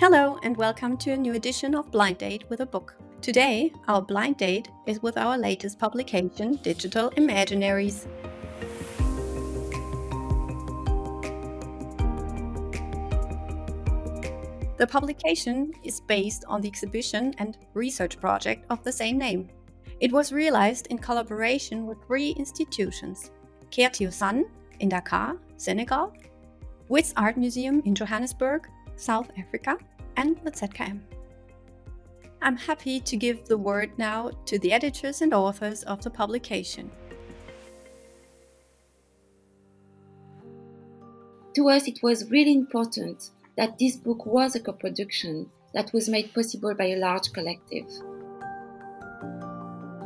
Hello, and welcome to a new edition of Blind Date with a Book. Today, our blind date is with our latest publication, Digital Imaginaries. The publication is based on the exhibition and research project of the same name. It was realized in collaboration with three institutions Sun in Dakar, Senegal, Wits Art Museum in Johannesburg, South Africa, and the ZKM. I'm happy to give the word now to the editors and authors of the publication. To us, it was really important that this book was a co production that was made possible by a large collective.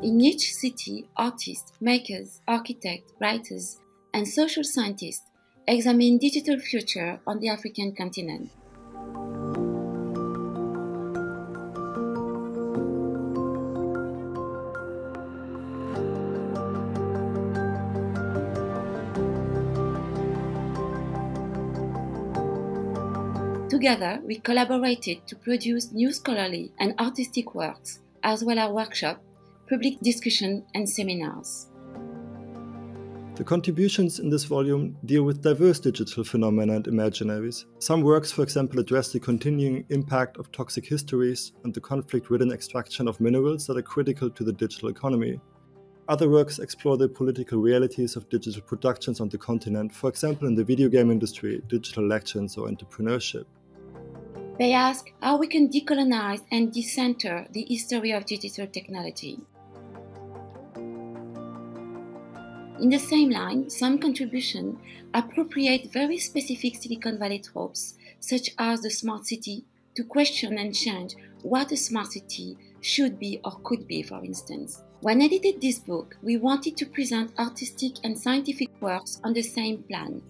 In each city, artists, makers, architects, writers, and social scientists examine digital future on the African continent. Together, we collaborated to produce new scholarly and artistic works, as well as workshops, public discussion, and seminars. The contributions in this volume deal with diverse digital phenomena and imaginaries. Some works, for example, address the continuing impact of toxic histories and the conflict ridden extraction of minerals that are critical to the digital economy. Other works explore the political realities of digital productions on the continent, for example, in the video game industry, digital elections, or entrepreneurship. They ask how we can decolonize and decenter the history of digital technology. In the same line, some contributions appropriate very specific Silicon Valley tropes, such as the smart city, to question and change what a smart city should be or could be, for instance. When edited this book, we wanted to present artistic and scientific works on the same plan.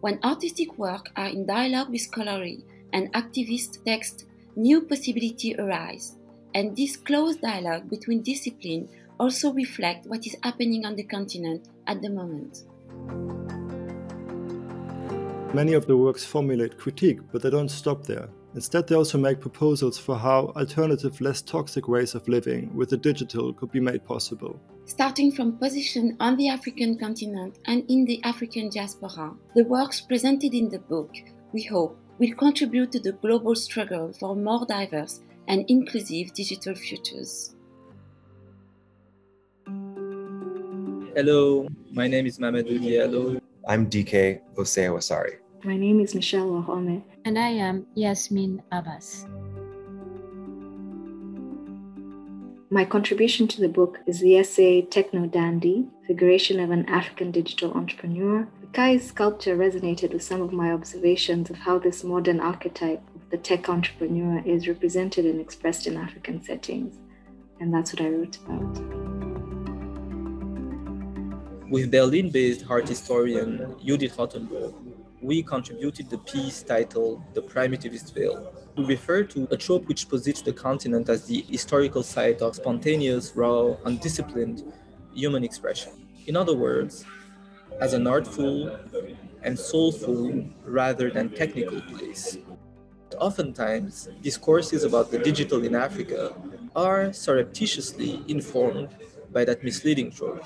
When artistic works are in dialogue with scholarly and activist text, new possibilities arise, and this close dialogue between disciplines also reflect what is happening on the continent at the moment. Many of the works formulate critique, but they don't stop there. Instead, they also make proposals for how alternative, less toxic ways of living with the digital could be made possible. Starting from position on the African continent and in the African diaspora, the works presented in the book, we hope, will contribute to the global struggle for more diverse and inclusive digital futures. Hello, my name is Mamadou Diallo. I'm DK Osei My name is Michelle Wahome. And I am Yasmin Abbas. My contribution to the book is the essay Techno Dandy Figuration of an African Digital Entrepreneur. Kai's sculpture resonated with some of my observations of how this modern archetype of the tech entrepreneur is represented and expressed in African settings. And that's what I wrote about. With Berlin based art historian Judith Rottenburg, we contributed the piece titled The Primitivist Veil to refer to a trope which posits the continent as the historical site of spontaneous, raw, undisciplined human expression. In other words, as an artful and soulful rather than technical place. Oftentimes, discourses about the digital in Africa are surreptitiously informed by that misleading trope.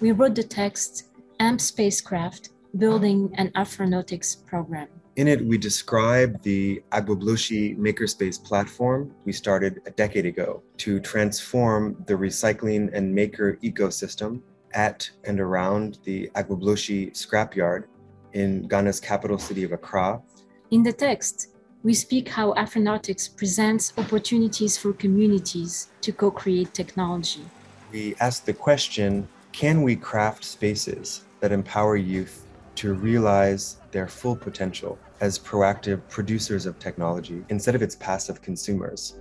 We wrote the text AMP Spacecraft Building an Afronautics Program. In it, we describe the Agbogbloshie Makerspace platform we started a decade ago to transform the recycling and maker ecosystem at and around the Agbogbloshie scrapyard in Ghana's capital city of Accra. In the text, we speak how Afronautics presents opportunities for communities to co create technology. We ask the question can we craft spaces that empower youth to realize their full potential as proactive producers of technology instead of its passive consumers.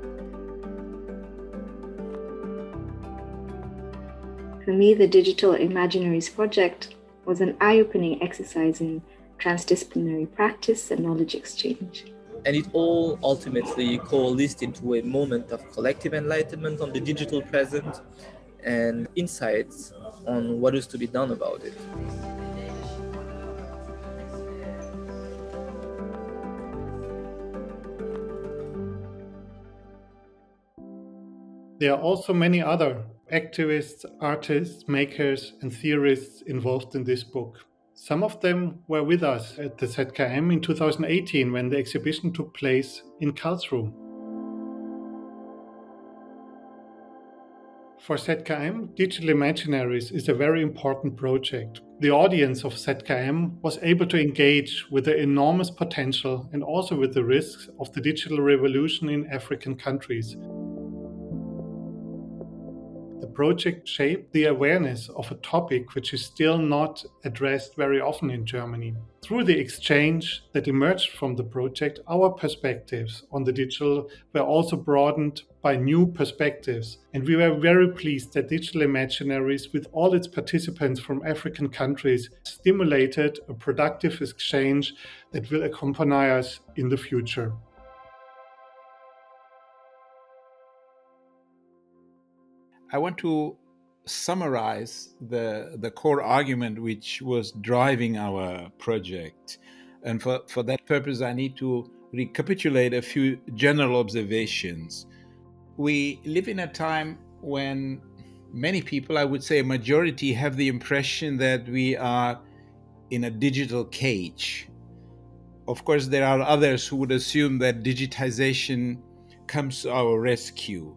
For me, the Digital Imaginaries project was an eye opening exercise in transdisciplinary practice and knowledge exchange. And it all ultimately coalesced into a moment of collective enlightenment on the digital present and insights on what is to be done about it. There are also many other activists, artists, makers, and theorists involved in this book. Some of them were with us at the ZKM in 2018 when the exhibition took place in Karlsruhe. For ZKM, Digital Imaginaries is a very important project. The audience of ZKM was able to engage with the enormous potential and also with the risks of the digital revolution in African countries project shaped the awareness of a topic which is still not addressed very often in Germany. Through the exchange that emerged from the project, our perspectives on the digital were also broadened by new perspectives, and we were very pleased that Digital Imaginaries, with all its participants from African countries, stimulated a productive exchange that will accompany us in the future. I want to summarize the, the core argument which was driving our project. And for, for that purpose, I need to recapitulate a few general observations. We live in a time when many people, I would say a majority, have the impression that we are in a digital cage. Of course, there are others who would assume that digitization comes to our rescue.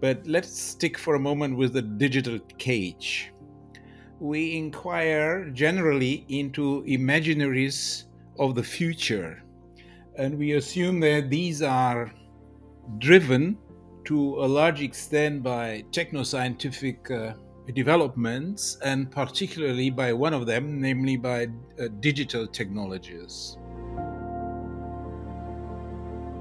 But let's stick for a moment with the digital cage. We inquire generally into imaginaries of the future, and we assume that these are driven to a large extent by techno-scientific uh, developments, and particularly by one of them, namely by uh, digital technologies.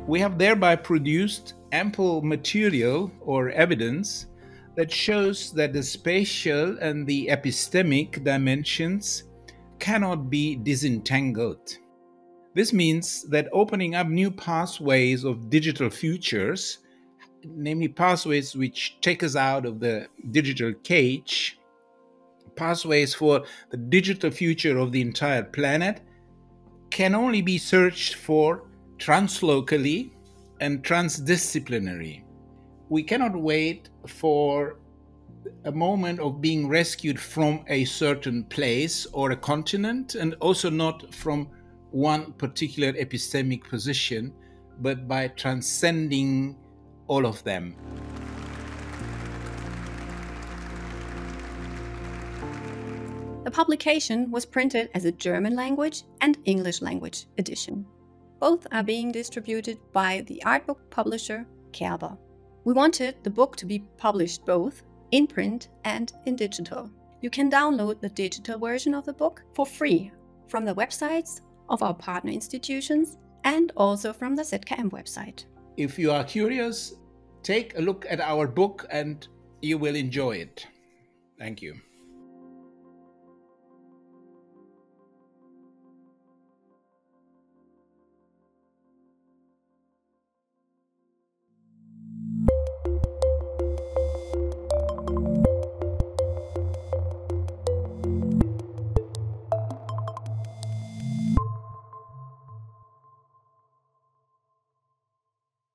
We have thereby produced ample material or evidence that shows that the spatial and the epistemic dimensions cannot be disentangled. This means that opening up new pathways of digital futures, namely pathways which take us out of the digital cage, pathways for the digital future of the entire planet, can only be searched for translocally and transdisciplinary. We cannot wait for a moment of being rescued from a certain place or a continent, and also not from one particular epistemic position, but by transcending all of them. The publication was printed as a German language and English language edition. Both are being distributed by the art book publisher Kerber. We wanted the book to be published both in print and in digital. You can download the digital version of the book for free from the websites of our partner institutions and also from the ZKM website. If you are curious, take a look at our book and you will enjoy it. Thank you.